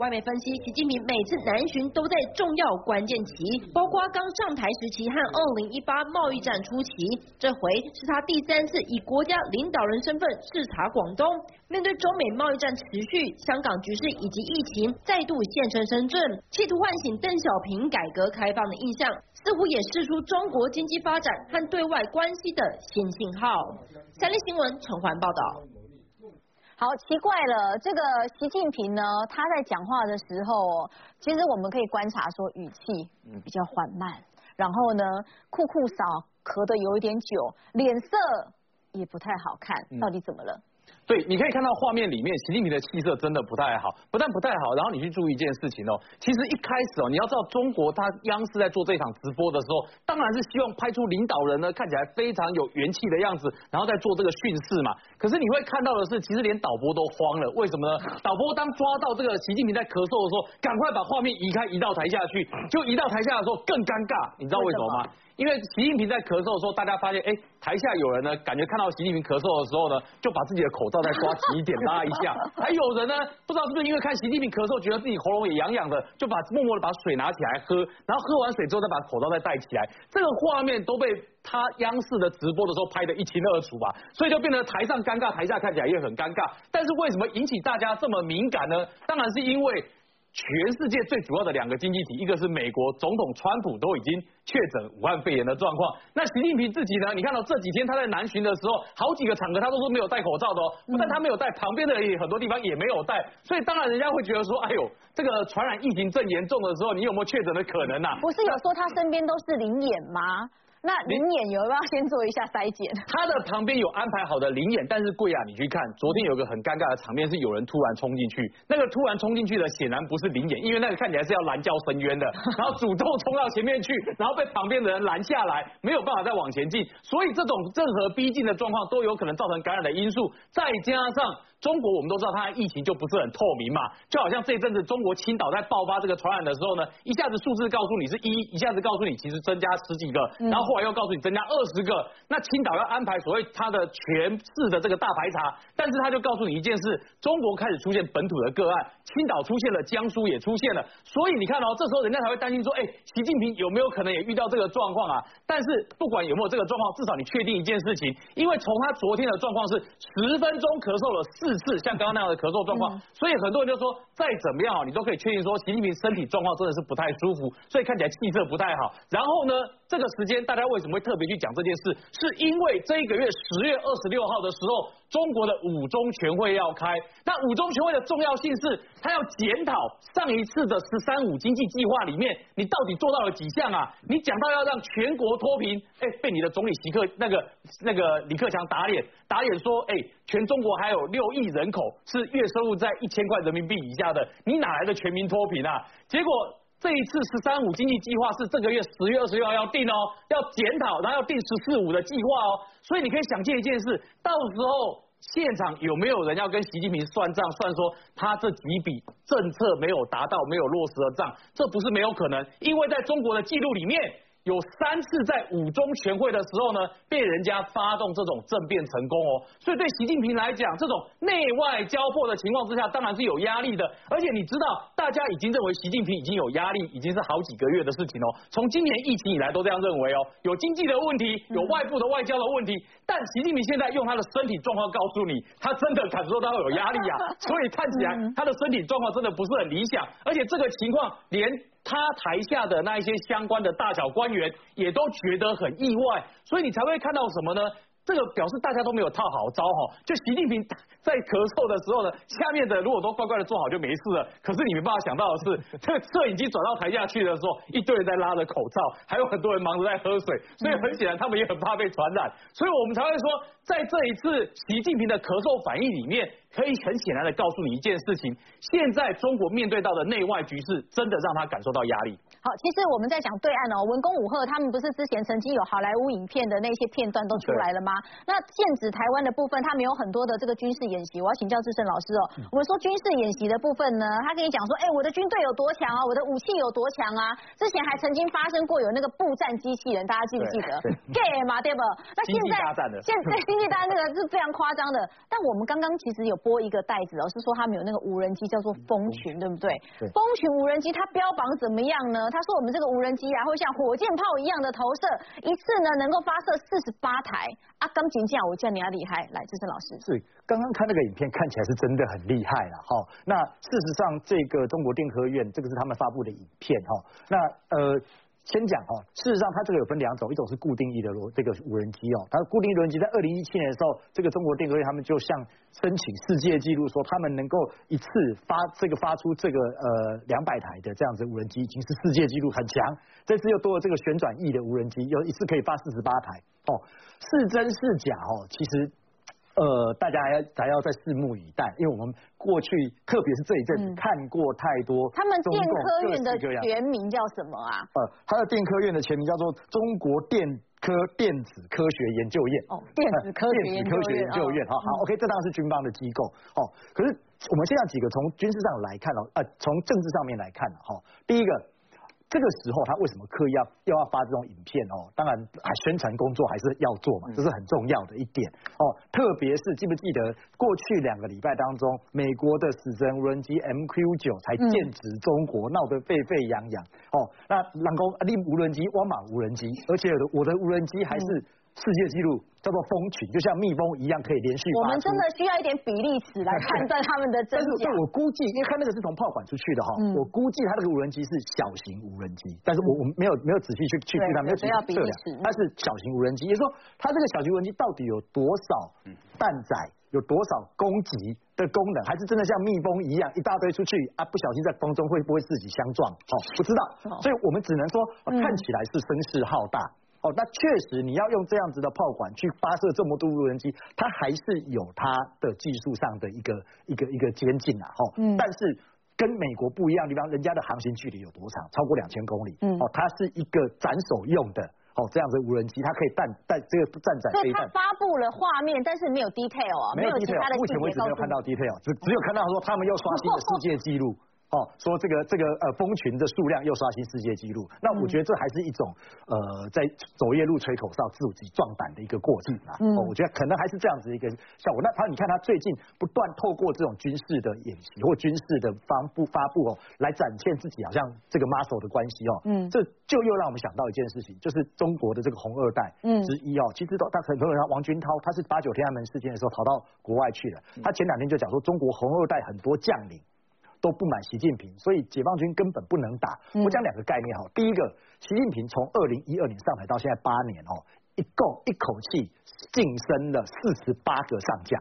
外媒分析，习近平每次南巡都在重要关键期，包括刚上台时期和二零一八贸易战初期，这回是他第三次以国家领导人身份视察广东。面对中美贸易战持续，香港局势以及疫情再度现身深圳，企图唤醒邓小平改革开放的印象，似乎也释出中国经济发展和对外关系的新信号。三立新闻陈环报道。
好奇怪了，这个习近平呢，他在讲话的时候，其实我们可以观察说语气比较缓慢，然后呢，酷酷少咳的有一点久，脸色也不太好看，到底怎么了？
对，你可以看到画面里面，习近平的气色真的不太好，不但不太好，然后你去注意一件事情哦，其实一开始哦，你要知道中国他央视在做这场直播的时候，当然是希望拍出领导人呢看起来非常有元气的样子，然后再做这个训示嘛。可是你会看到的是，其实连导播都慌了，为什么呢？导播当抓到这个习近平在咳嗽的时候，赶快把画面移开，移到台下去，就移到台下的时候更尴尬，你知道为什么吗？因为习近平在咳嗽的时候，大家发现，哎，台下有人呢，感觉看到习近平咳嗽的时候呢，就把自己的口罩再抓紧一点拉一下。还有人呢，不知道是不是因为看习近平咳嗽，觉得自己喉咙也痒痒的，就把默默的把水拿起来喝，然后喝完水之后再把口罩再戴起来。这个画面都被他央视的直播的时候拍得一清二楚吧，所以就变得台上尴尬，台下看起来也很尴尬。但是为什么引起大家这么敏感呢？当然是因为。全世界最主要的两个经济体，一个是美国总统川普都已经确诊武汉肺炎的状况，那习近平自己呢？你看到这几天他在南巡的时候，好几个场合他都是没有戴口罩的哦，不但他没有戴，旁边的人也很多地方也没有戴，所以当然人家会觉得说，哎呦，这个传染疫情正严重的时候，你有没有确诊的可能呐？
不是有说他身边都是灵眼吗？那灵眼有没有先做一下筛检？
他的旁边有安排好的灵眼，但是贵啊，你去看，昨天有个很尴尬的场面是有人突然冲进去，那个突然冲进去的显然不是灵眼，因为那个看起来是要拦轿深渊的，然后主动冲到前面去，然后被旁边的人拦下来，没有办法再往前进，所以这种任何逼近的状况都有可能造成感染的因素，再加上。中国我们都知道，它的疫情就不是很透明嘛，就好像这一阵子中国青岛在爆发这个传染的时候呢，一下子数字告诉你是一，一下子告诉你其实增加十几个，然后后来又告诉你增加二十个，那青岛要安排所谓它的全市的这个大排查，但是他就告诉你一件事，中国开始出现本土的个案，青岛出现了，江苏也出现了，所以你看哦，这时候人家才会担心说，哎，习近平有没有可能也遇到这个状况啊？但是不管有没有这个状况，至少你确定一件事情，因为从他昨天的状况是十分钟咳嗽了四。次像刚刚那样的咳嗽状况，所以很多人就说再怎么样啊，你都可以确定说习近平身体状况真的是不太舒服，所以看起来气色不太好。然后呢？这个时间，大家为什么会特别去讲这件事？是因为这一个月十月二十六号的时候，中国的五中全会要开。那五中全会的重要性是，它要检讨上一次的“十三五”经济计划里面，你到底做到了几项啊？你讲到要让全国脱贫，哎，被你的总理席克那个那个李克强打脸，打脸说，哎，全中国还有六亿人口是月收入在一千块人民币以下的，你哪来的全民脱贫啊？结果。这一次“十三五”经济计划是这个月十月二十六号要定哦，要检讨，然后要定“十四五”的计划哦。所以你可以想见一件事，到时候现场有没有人要跟习近平算账，算说他这几笔政策没有达到、没有落实的账？这不是没有可能，因为在中国的记录里面。有三次在五中全会的时候呢，被人家发动这种政变成功哦，所以对习近平来讲，这种内外交迫的情况之下，当然是有压力的。而且你知道，大家已经认为习近平已经有压力，已经是好几个月的事情哦。从今年疫情以来都这样认为哦，有经济的问题，有外部的外交的问题。但习近平现在用他的身体状况告诉你，他真的感受到有压力啊，所以看起来他的身体状况真的不是很理想。而且这个情况连。他台下的那一些相关的大小官员也都觉得很意外，所以你才会看到什么呢？这个表示大家都没有套好招哈。就习近平在咳嗽的时候呢，下面的如果都乖乖的坐好就没事了。可是你没办法想到的是，这个摄影机转到台下去的时候，一堆人在拉着口罩，还有很多人忙着在喝水，所以很显然他们也很怕被传染。所以我们才会说，在这一次习近平的咳嗽反应里面。可以很显然的告诉你一件事情：现在中国面对到的内外局势，真的让他感受到压力。
好，其实我们在讲对岸哦，文攻武赫他们不是之前曾经有好莱坞影片的那些片段都出来了吗？那剑指台湾的部分，他们有很多的这个军事演习。我要请教志胜老师哦，我们说军事演习的部分呢，他跟你讲说，哎，我的军队有多强啊，我的武器有多强啊？之前还曾经发生过有那个步战机器人，大家记不记得？Gay 嘛，对不？那现在现在经济大战那个是非常夸张的。但我们刚刚其实有播一个袋子哦，是说他们有那个无人机叫做蜂群，对不对？
对
风群无人机它标榜怎么样呢？他说我们这个无人机啊，会像火箭炮一样的投射，一次呢能够发射四十八台。啊，钢琴架我叫你要厉害，来，资深老师。
是，刚刚看那个影片看起来是真的很厉害了哈。那事实上，这个中国电科院这个是他们发布的影片哈。那呃。先讲哦，事实上它这个有分两种，一种是固定翼的罗这个无人机哦，它固定翼无人机在二零一七年的时候，这个中国电科院他们就向申请世界纪录，说他们能够一次发这个发出这个呃两百台的这样子无人机，已经是世界纪录很强。这次又多了这个旋转翼的无人机，有一次可以发四十八台哦，是真是假哦？其实。呃，大家还要还要再拭目以待，因为我们过去，特别是这一阵子看过太多。
他们电科院的全名叫什么啊？
呃，他的电科院的全名叫做中国电科电子科学研究院。
哦，电子科学
电子科学研究院。好，好，OK，这当然是军方的机构。哦，可是我们现在几个从军事上来看哦，呃，从政治上面来看哈，第一个。这个时候他为什么刻意要又要发这种影片哦？当然，还宣传工作还是要做嘛，这是很重要的一点哦。特别是记不记得过去两个礼拜当中，美国的死神无人机 MQ 九才剑指中国，闹得沸沸扬扬哦。那然后另无人机汪马无人机，而且我的无人机还是。世界纪录叫做蜂群，就像蜜蜂一样可以连续。
我们真的需要一点比例尺来判断他们的真假。
但是 我估计，因为看那个是从炮管出去的哈，我估计它那个无人机是小型无人机，但是我我们没有没有仔细去去去它没有仔细测量，它是小型无人机，也就是说它这个小型无人机到底有多少弹载，有多少攻击的功能，还是真的像蜜蜂一样一大堆出去啊？不小心在风中会不会自己相撞？哦，不知道，所以我们只能说看起来是声势浩大。哦，那确实你要用这样子的炮管去发射这么多无人机，它还是有它的技术上的一个一个一个监禁啊，哈。嗯。但是跟美国不一样的地方，人家的航行距离有多长？超过两千公里。嗯。哦，它是一个斩首用的，哦，这样子无人机，它可以弹弹这个战载飞弹。
它发布了画面，但是没有 detail 啊，
没有 detail，目前为止没有看到 detail，只只有看到说他们又刷新了世界纪录。哦，说这个这个呃蜂群的数量又刷新世界纪录，那我觉得这还是一种呃在走夜路吹口哨自己壮胆的一个过程啊。哦，我觉得可能还是这样子一个效果。那他你看他最近不断透过这种军事的演习或军事的发布发布哦，来展现自己好像这个 muscle 的关系哦。嗯，这就又让我们想到一件事情，就是中国的这个红二代之一哦，其实都他很多人王军涛他是八九天安门事件的时候逃到国外去了，他前两天就讲说中国红二代很多将领。都不满习近平，所以解放军根本不能打。我讲两个概念哈，第一个，习近平从二零一二年上台到现在八年哦，一共一口气晋升了四十八个上将，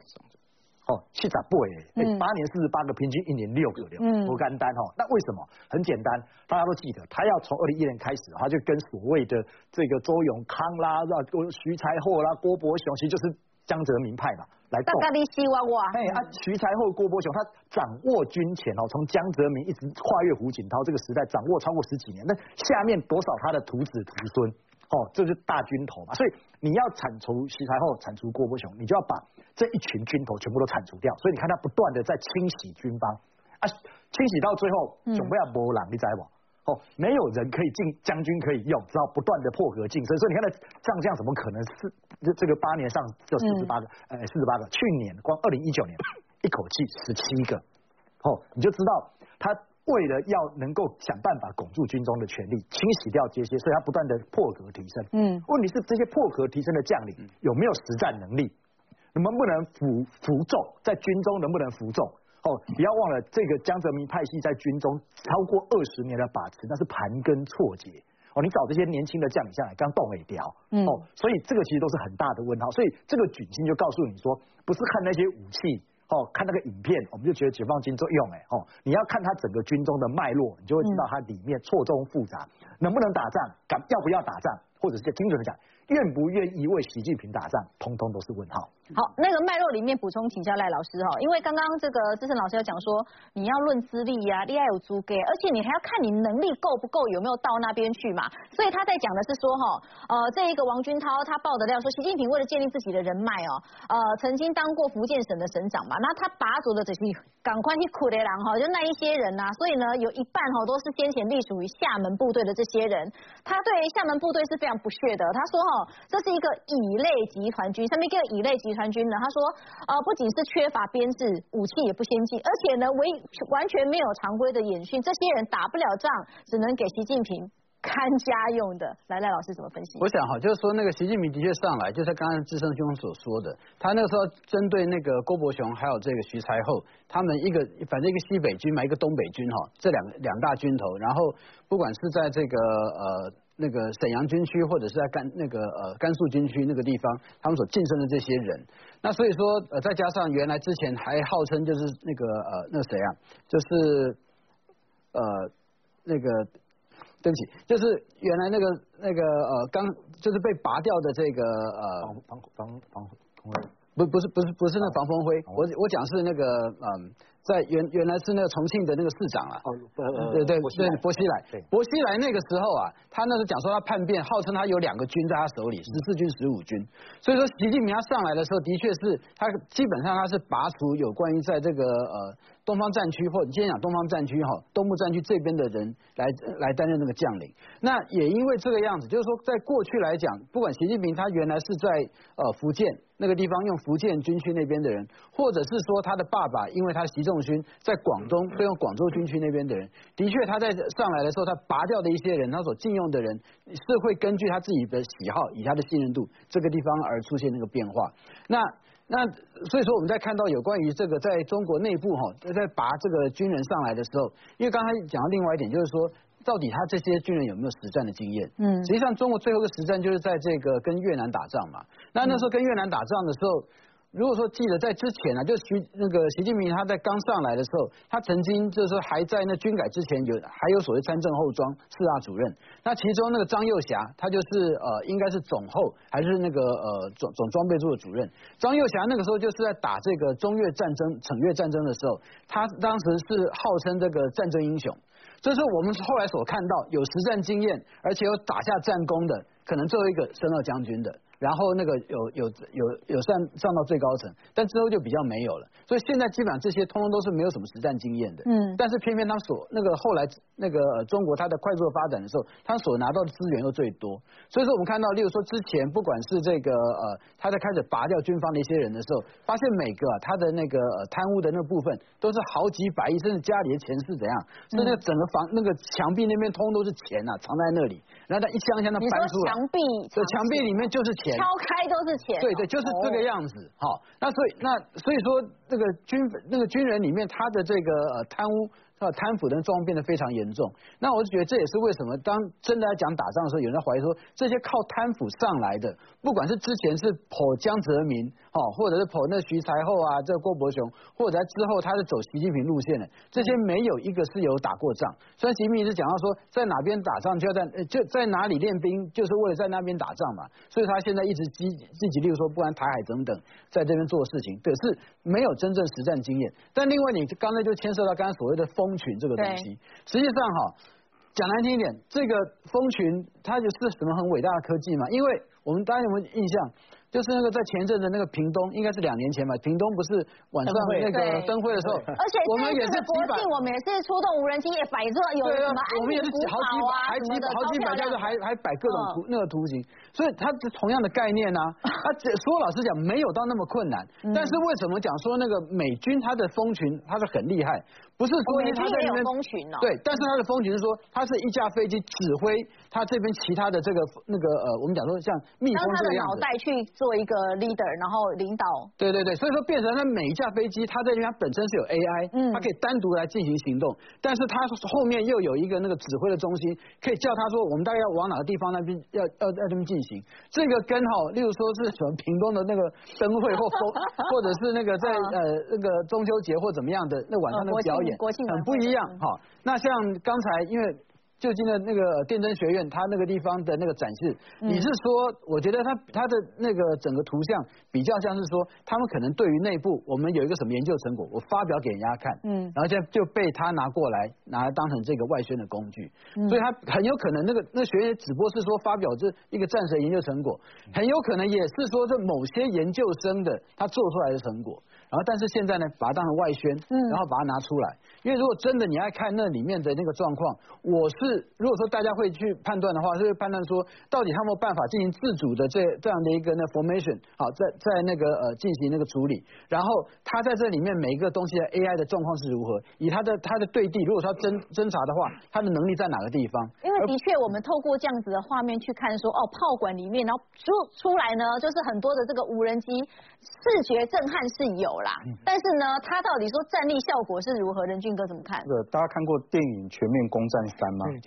哦，七十不哎，八年四十八个，平均一年六个六，不干单哦。那为什么？很简单，大家都记得，他要从二零一年开始，他就跟所谓的这个周永康啦、徐才厚啦、郭伯雄，其实就是江泽民派嘛。来
大家你希望我。
哎啊，徐才厚、郭伯雄，他掌握军权哦，从江泽民一直跨越胡锦涛这个时代，掌握超过十几年。那下面多少他的徒子徒孙？哦，这是大军头嘛。所以你要铲除徐才厚，铲除郭伯雄，你就要把这一群军头全部都铲除掉。所以你看他不断的在清洗军方啊，清洗到最后，总不要波浪，你知不？哦，没有人可以进将军可以用，只要不断的破格晋升。所以你看，那上将怎么可能是这这个八年上就四十八个？呃，四十八个。去年光二零一九年一口气十七个。哦，你就知道他为了要能够想办法巩住军中的权力，清洗掉这些，所以他不断的破格提升。嗯，问题是这些破格提升的将领有没有实战能力？能不能服服众？在军中能不能服众？哦，不要忘了，这个江泽民派系在军中超过二十年的把持，那是盘根错节。哦，你找这些年轻的将领下来，刚动一掉。嗯。哦，所以这个其实都是很大的问号。所以这个军情就告诉你说，不是看那些武器，哦，看那个影片，我们就觉得解放军作用哎，哦，你要看他整个军中的脉络，你就会知道它里面错综复杂，能不能打仗，敢要不要打仗，或者是精准的讲。愿不愿意为习近平打仗，通通都是问号。
好，那个脉络里面补充请教赖老师哈，因为刚刚这个资深老师要讲说，你要论资历呀，厉害有足给，而且你还要看你能力够不够，有没有到那边去嘛。所以他在讲的是说哈，呃，这一个王军涛他爆的料说，习近平为了建立自己的人脉哦，呃，曾经当过福建省的省长嘛，那他拔走的这些赶快去苦的狼哈，就那一些人呐，所以呢，有一半哈都是先前隶属于厦门部队的这些人，他对厦门部队是非常常不屑的，他说哈，这是一个乙类集团军，上面一个乙类集团军呢，他说呃不仅是缺乏编制，武器也不先进，而且呢为完全没有常规的演训，这些人打不了仗，只能给习近平。看家用的，来来老师怎么分析？
我想哈，就是说那个习近平的确上来，就是刚刚志胜兄所说的，他那个时候针对那个郭伯雄还有这个徐才厚，他们一个反正一个西北军嘛，一个东北军哈，这两两大军头，然后不管是在这个呃那个沈阳军区，或者是在甘那个呃甘肃军区那个地方，他们所晋升的这些人，那所以说呃再加上原来之前还号称就是那个呃那谁啊，就是呃那个。对不起，就是原来那个那个呃，刚就是被拔掉的这个呃，
防防防防辉，
不不是不是不是那防风辉，我我讲是那个嗯。在原原来是那个重庆的那个市长啊，哦对对对，薄熙来，薄熙来那个时候啊，他那时候讲说他叛变，号称他有两个军在他手里，十四军、十五军，所以说习近平他上来的时候，的确是他基本上他是拔除有关于在这个呃东方战区或者今天讲东方战区哈东部战区这边的人来来担任那个将领。那也因为这个样子，就是说在过去来讲，不管习近平他原来是在呃福建。那个地方用福建军区那边的人，或者是说他的爸爸，因为他习仲勋在广东，所以用广州军区那边的人，的确他在上来的时候，他拔掉的一些人，他所禁用的人是会根据他自己的喜好，以他的信任度这个地方而出现那个变化。那那所以说我们在看到有关于这个在中国内部哈，在拔这个军人上来的时候，因为刚才讲到另外一点，就是说。到底他这些军人有没有实战的经验？嗯，实际上中国最后一个实战就是在这个跟越南打仗嘛。那那时候跟越南打仗的时候，如果说记得在之前啊，就习那个习近平他在刚上来的时候，他曾经就是说还在那军改之前有还有所谓参政后装四大主任。那其中那个张幼霞，他就是呃应该是总后还是那个呃总总装备处的主任。张幼霞那个时候就是在打这个中越战争、惩越战争的时候，他当时是号称这个战争英雄。这是我们后来所看到有实战经验，而且有打下战功的，可能最后一个升到将军的。然后那个有有有有上上到最高层，但之后就比较没有了。所以现在基本上这些通通都是没有什么实战经验的。嗯。但是偏偏他所那个后来那个中国它的快速发展的时候，他所拿到的资源又最多。所以说我们看到，例如说之前不管是这个呃他在开始拔掉军方的一些人的时候，发现每个他的那个贪污的那部分都是好几百亿，甚至家里的钱是怎样，是那个整个房那个墙壁那边通都是钱呐，藏在那里。然后他一箱一箱的搬出
来。墙壁。
对，墙壁里面就是钱。
敲开都是钱。
对对，就是这个样子。好，那所以那所以说，这个军那个军人里面，他的这个呃贪污。那贪腐的状况变得非常严重，那我就觉得这也是为什么当真的来讲打仗的时候，有人怀疑说这些靠贪腐上来的，不管是之前是跑江泽民哦，或者是跑那徐才厚啊，这郭伯雄，或者在之后他是走习近平路线的，这些没有一个是有打过仗。虽然习近平是讲到说在哪边打仗就要在就在哪里练兵，就是为了在那边打仗嘛，所以他现在一直积积极，例如说不管台海等等，在这边做事情，可是没有真正实战经验。但另外你刚才就牵涉到刚才所谓的风。蜂群这个东西，实际上哈，讲难听一点，这个蜂群它就是什么很伟大的科技嘛？因为我们大家有没有印象？就是那个在前阵的那个屏东，应该是两年前吧。屏东不是晚上那个灯会的时候，
而且我们也是国庆，我们也是出动无人机，也摆着有什么
我们也是好几百，还几好几百架，还还摆各种图那个图形。所以它是同样的概念呢啊。啊，说老实讲，没有到那么困难。但是为什么讲说那个美军它的蜂群它是很厉害？不是说
他在那边风群哦。
对，但是他的风群是说，他是一架飞机指挥他这边其他的这个那个呃，我们讲说像蜜蜂这个样子。
带去。做一个 leader，然后领导。
对对对，所以说变成他每一架飞机，它在这边本身是有 AI，嗯，它可以单独来进行行动，但是它后面又有一个那个指挥的中心，可以叫他说我们大概要往哪个地方那边要要要这么进行。这个跟哈，例如说是什么屏东的那个灯会或风，或者是那个在呃那个中秋节或怎么样的那晚上的表演，很不一样哈。那像刚才因为。就近的那个电灯学院，它那个地方的那个展示，你是说，我觉得它它的那个整个图像比较像是说，他们可能对于内部我们有一个什么研究成果，我发表给人家看，嗯，然后现在就被他拿过来拿来当成这个外宣的工具，所以他很有可能那个那学院只不过是说发表这一个战神研究成果，很有可能也是说这某些研究生的他做出来的成果。然后但是现在呢，把它当成外宣，嗯。然后把它拿出来。因为如果真的你爱看那里面的那个状况，我是如果说大家会去判断的话，是会判断说到底他们有办法进行自主的这这样的一个那 formation，好，在在那个呃进行那个处理，然后他在这里面每一个东西的 AI 的状况是如何，以他的他的对地，如果说侦侦查的话，他的能力在哪个地方？
因为的确我们透过这样子的画面去看，说哦炮管里面，然后出出来呢，就是很多的这个无人机，视觉震撼是有啦，但是呢，它到底说战力效果是如何？任俊哥怎么看？
这个大家看过电影《全面攻占三》吗？嗯，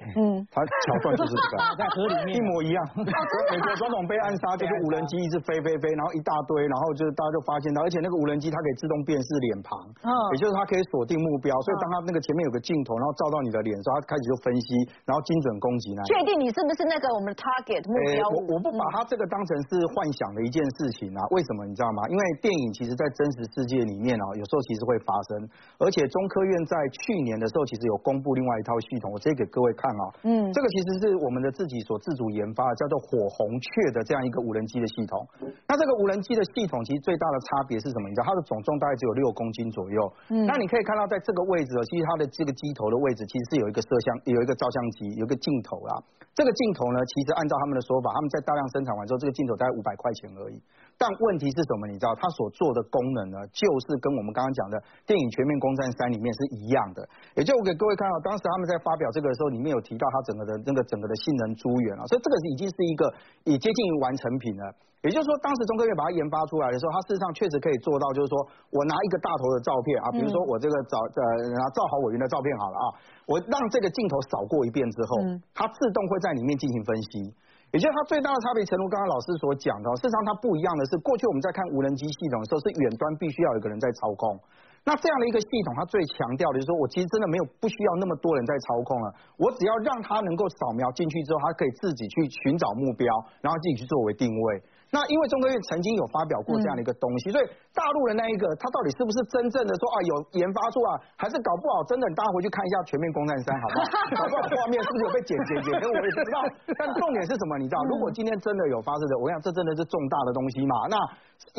它桥段就是这个，
在河里面
一模一样。美国总统被暗杀，就是无人机一直飞飞飞，然后一大堆，然后就是大家就发现到，而且那个无人机它可以自动辨识脸庞，嗯，也就是它可以锁定目标，所以当它那个前面有个镜头，然后照到你的脸时候，它开始就分析，然后精准攻击那。
确定你是不是那个我们的 target 目标？
我我不把它这个当成是幻想的一件事情啊？为什么你知道吗？因为电影其实在真实世界里面啊，有时候其实会发生，而且中科院在去年的时候其实有公布另外一套系统，我直接给各位看啊，嗯，这个其实是我们的自己所自主研发的，叫做火红雀的这样一个无人机的系统。那这个无人机的系统其实最大的差别是什么？你知道它的总重大概只有六公斤左右，嗯，那你可以看到在这个位置，其实它的这个机头的位置其实是有一个摄像，有一个照相机，有一个镜头啊。这个镜头呢，其实按照他们的说法，他们在大量生产完之后，这个镜头大概五百块钱而已。但问题是什么？你知道它所做的功能呢，就是跟我们刚刚讲的电影《全面攻占三》里面是一样的。也就我给各位看到，当时他们在发表这个的时候，里面有提到它整个的那个整个的性能资源啊，所以这个已经是一个已接近于完成品了。也就是说，当时中科院把它研发出来的时候，它事实上确实可以做到，就是说我拿一个大头的照片啊，比如说我这个照呃拿赵好伟云的照片好了啊，我让这个镜头扫过一遍之后，它自动会在里面进行分析。也就是它最大的差别，诚如刚刚老师所讲的，事实上它不一样的是，过去我们在看无人机系统的时候，是远端必须要有个人在操控。那这样的一个系统，它最强调的就是说我其实真的没有不需要那么多人在操控了，我只要让它能够扫描进去之后，它可以自己去寻找目标，然后自己去作为定位。那因为中科院曾经有发表过这样的一个东西，所以大陆的那一个，它到底是不是真正的说啊有研发出啊，还是搞不好真的？大家回去看一下《全面攻占三》，好不好？搞不好画面是不是有被剪剪剪？跟我也不知道。但重点是什么？你知道，如果今天真的有发射的，我想这真的是重大的东西嘛？那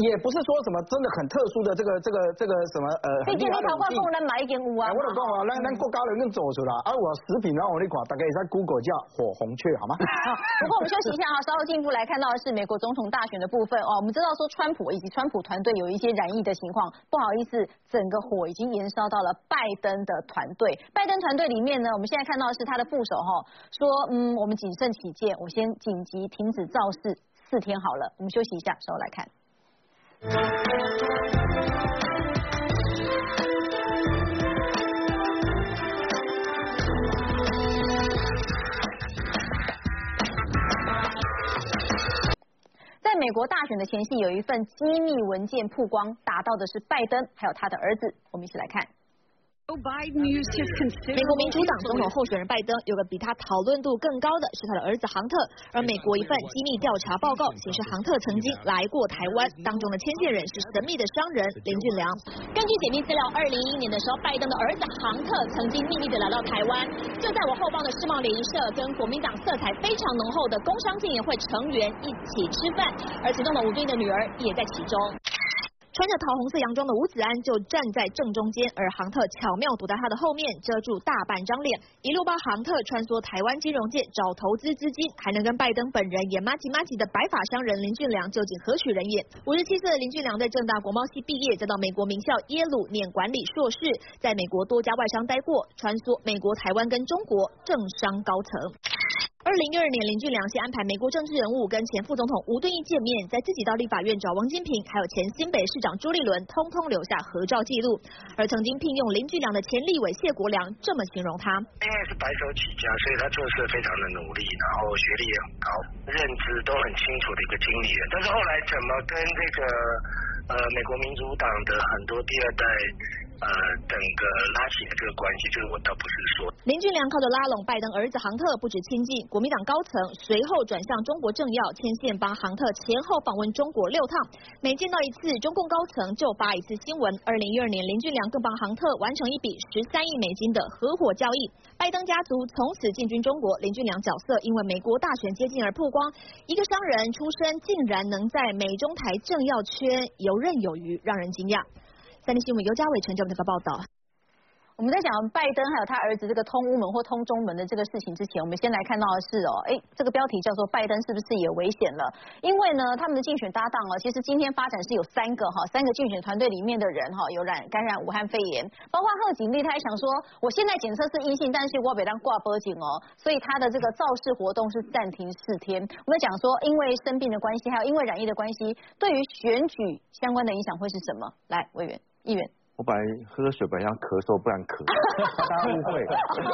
也不是说什么真的很特殊的这个这个这个什么呃。
毕竟你台湾不能买一间屋啊。
我就讲啊，咱咱国家人能做出来，而我食品然后我那款，大概也在 Google 叫火红雀，好吗？
不过我们休息一下啊，稍后进一步来看到的是美国总统大选的部分哦。我们知道说川普以及川普团队有一些染疫的情况，不好意思，整个火已经延烧到了拜登的团队。拜登团队里面呢，我们现在看到是他的副手哈，说嗯，我们谨慎起见，我先紧急停止造势四天好了。我们休息一下，稍后来看。美国大选的前夕，有一份机密文件曝光，打到的是拜登还有他的儿子。我们一起来看。美国民主党总统候选人拜登有个比他讨论度更高的是他的儿子杭特，而美国一份机密调查报告显示，杭特曾经来过台湾，当中的牵线人是神秘的商人林俊良。根据解密资料，二零一一年的时候，拜登的儿子杭特曾经秘密的来到台湾，就在我后方的世贸联谊社，跟国民党色彩非常浓厚的工商竞演会成员一起吃饭，而其中的吴敦义的女儿也在其中。穿着桃红色洋装的吴子安就站在正中间，而杭特巧妙躲在他的后面，遮住大半张脸，一路帮杭特穿梭台湾金融界找投资资金，还能跟拜登本人也麻吉麻吉的白发商人林俊良究竟何许人也？五十七岁的林俊良在正大国贸系毕业，再到美国名校耶鲁念管理硕士，在美国多家外商待过，穿梭美国、台湾跟中国政商高层。二零一二年，林俊良先安排美国政治人物跟前副总统吴敦义见面，在自己到立法院找王金平，还有前新北市长朱立伦，通通留下合照记录。而曾经聘用林俊良的前立委谢国良这么形容他：
因为是白手起家，所以他做事非常的努力，然后学历也很高，认知都很清楚的一个经理人。但是后来怎么跟这个呃美国民主党的很多第二代？呃，整个拉起这个关系，这个我倒不是说。
林俊良靠着拉拢拜登儿子杭特，不止亲近国民党高层，随后转向中国政要，牵线帮杭特前后访问中国六趟，每见到一次中共高层就发一次新闻。二零一二年，林俊良更帮杭特完成一笔十三亿美金的合伙交易，拜登家族从此进军中国。林俊良角色因为美国大选接近而曝光，一个商人出身竟然能在美中台政要圈游刃有余，让人惊讶。
三立新闻尤家伟、陈教这个报道。
我们在讲拜登还有他儿子这个通乌门或通中门的这个事情之前，我们先来看到的是哦，哎，这个标题叫做拜登是不是也危险了？因为呢，他们的竞选搭档哦，其实今天发展是有三个哈，三个竞选团队里面的人哈有染感染武汉肺炎，包括贺锦丽，他还想说，我现在检测是阴性，但是我被当挂波警哦，所以他的这个造势活动是暂停四天。我们讲说，因为生病的关系，还有因为染疫的关系，对于选举相关的影响会是什么？来，委员议员。
我本来喝水本来想咳嗽，不然咳，大家误会。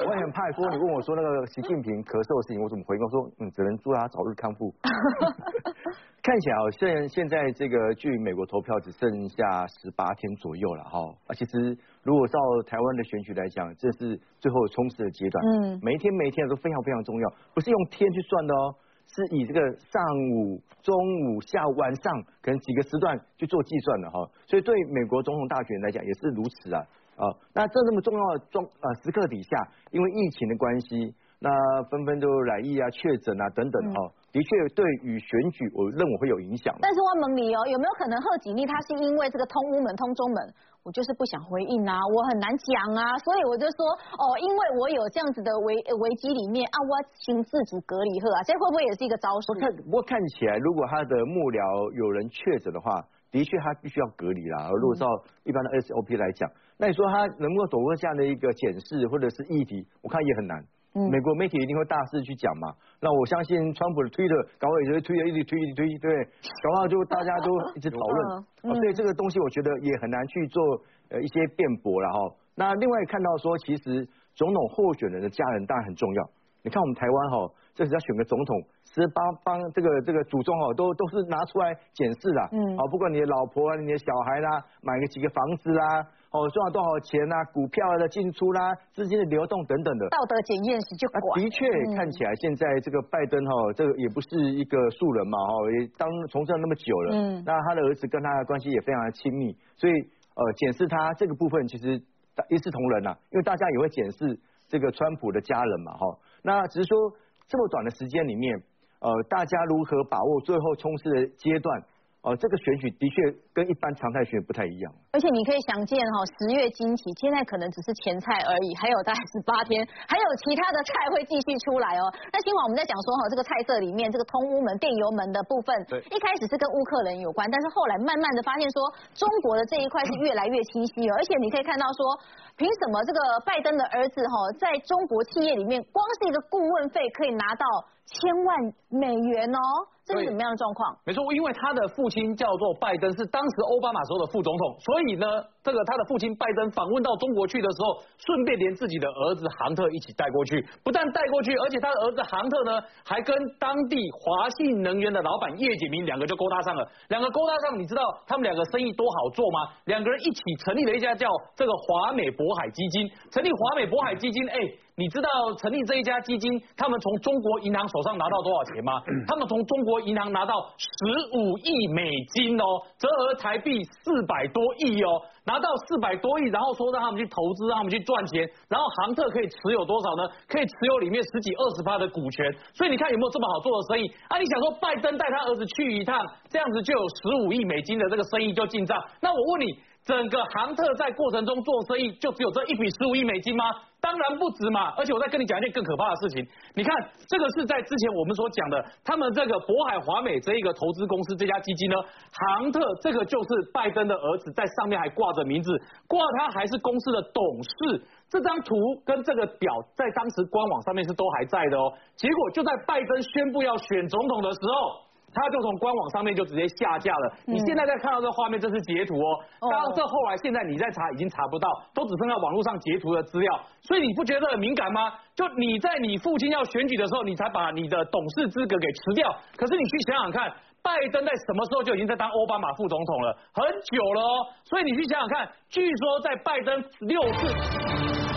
我也很怕说你问我说那个习近平咳嗽的事情，我怎么回应？我说嗯，只能祝他早日康复。看起来哦，现现在这个距美国投票只剩下十八天左右了哈。啊，其实如果照台湾的选举来讲，这是最后冲刺的阶段。嗯，每一天每一天都非常非常重要，不是用天去算的哦。是以这个上午、中午、下午、晚上，可能几个时段去做计算的哈，所以对美国总统大选来讲也是如此啊啊。那在这么重要的状呃时刻底下，因为疫情的关系，那纷纷都染疫啊、确诊啊等等哈，的确对于选举，我认为会有影响。
但是我问你哦，有没有可能贺锦丽她是因为这个通乌门、通中门？我就是不想回应啊，我很难讲啊，所以我就说哦，因为我有这样子的危危机里面啊，我请自主隔离呵啊，这会不会也是一个招数？
看，不过看起来，如果他的幕僚有人确诊的话，的确他必须要隔离啦。如果照一般的 SOP 来讲，那你说他能够走过这样的一个检视或者是议题，我看也很难。美国媒体一定会大肆去讲嘛，那我相信川普的推特，搞不好也会推的一直推一直推，对，搞不好就大家都 一直讨论，所以这个东西我觉得也很难去做呃一些辩驳了哈。那另外看到说，其实总统候选人的家人当然很重要。你看我们台湾哈，这是要选个总统，十八帮这个这个祖宗哈，都都是拿出来检视啦，嗯，好，不管你的老婆啊，你的小孩啦，买个几个房子啦。哦，赚了多少钱呐？股票的进出啦，资金的流动等等的。
道德检验时就管。
的确，看起来现在这个拜登哈，这个也不是一个素人嘛哈，也当从政那么久了。嗯。那他的儿子跟他的关系也非常的亲密，所以呃，检视他这个部分其实一视同仁呐，因为大家也会检视这个川普的家人嘛哈。那只是说这么短的时间里面，呃，大家如何把握最后冲刺的阶段？哦，这个选举的确跟一般常态选举不太一样。
而且你可以想见哈，十月惊奇，现在可能只是前菜而已，还有大概十八天，还有其他的菜会继续出来哦。那今晚我们在讲说哈，这个菜色里面这个通乌门、电油门的部分，对，一开始是跟乌克兰有关，但是后来慢慢的发现说，中国的这一块是越来越清晰，而且你可以看到说，凭什么这个拜登的儿子哈，在中国企业里面，光是一个顾问费可以拿到千万美元哦。这是什么样的状况？
没错，因为他的父亲叫做拜登，是当时奥巴马时候的副总统，所以所以呢，这个他的父亲拜登访问到中国去的时候，顺便连自己的儿子杭特一起带过去，不但带过去，而且他的儿子杭特呢，还跟当地华信能源的老板叶景明两个就勾搭上了。两个勾搭上，你知道他们两个生意多好做吗？两个人一起成立了一家叫这个华美渤海基金，成立华美渤海基金，哎。你知道成立这一家基金，他们从中国银行手上拿到多少钱吗？他们从中国银行拿到十五亿美金哦，折合台币四百多亿哦，拿到四百多亿，然后说让他们去投资，让他们去赚钱，然后杭特可以持有多少呢？可以持有里面十几二十趴的股权，所以你看有没有这么好做的生意？啊，你想说拜登带他儿子去一趟，这样子就有十五亿美金的这个生意就进账？那我问你。整个航特在过程中做生意，就只有这一笔十五亿美金吗？当然不止嘛！而且我再跟你讲一件更可怕的事情，你看这个是在之前我们所讲的，他们这个渤海华美这一个投资公司这家基金呢，航特这个就是拜登的儿子，在上面还挂着名字，挂他还是公司的董事。这张图跟这个表在当时官网上面是都还在的哦。结果就在拜登宣布要选总统的时候。他就从官网上面就直接下架了。你现在在看到这画面，这是截图哦。当然，这后来现在你在查已经查不到，都只剩下网络上截图的资料。所以你不觉得很敏感吗？就你在你父亲要选举的时候，你才把你的董事资格给辞掉。可是你去想想看，拜登在什么时候就已经在当奥巴马副总统了？很久了哦。所以你去想想看，据说在拜登六次。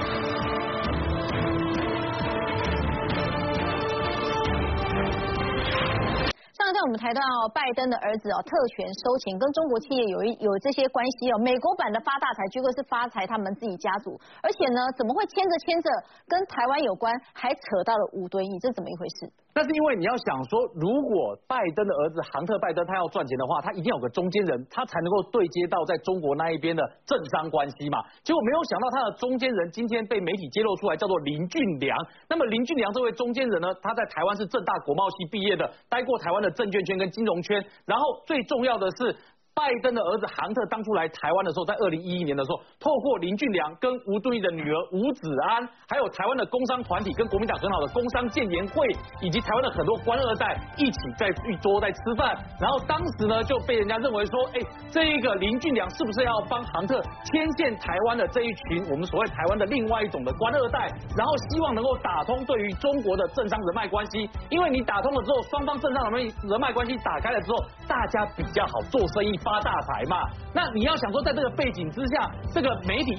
上一段我们谈到拜登的儿子哦，特权收钱，跟中国企业有一有这些关系哦。美国版的发大财，结果是发财他们自己家族，而且呢，怎么会牵着牵着跟台湾有关，还扯到了五吨亿，这怎么一回事？
那是因为你要想说，如果拜登的儿子杭特拜登他要赚钱的话，他一定有个中间人，他才能够对接到在中国那一边的政商关系嘛。结果没有想到他的中间人今天被媒体揭露出来，叫做林俊良。那么林俊良这位中间人呢，他在台湾是正大国贸系毕业的，待过台湾的证券圈跟金融圈，然后最重要的是。拜登的儿子杭特当初来台湾的时候，在二零一一年的时候，透过林俊良跟吴敦义的女儿吴子安，还有台湾的工商团体跟国民党很好的工商建联会，以及台湾的很多官二代一起在一桌在吃饭，然后当时呢就被人家认为说，哎，这一个林俊良是不是要帮杭特牵线台湾的这一群我们所谓台湾的另外一种的官二代，然后希望能够打通对于中国的政商人脉关系，因为你打通了之后，双方政商人脉人脉关系打开了之后，大家比较好做生意。发大财嘛？那你要想说，在这个背景之下，这个媒体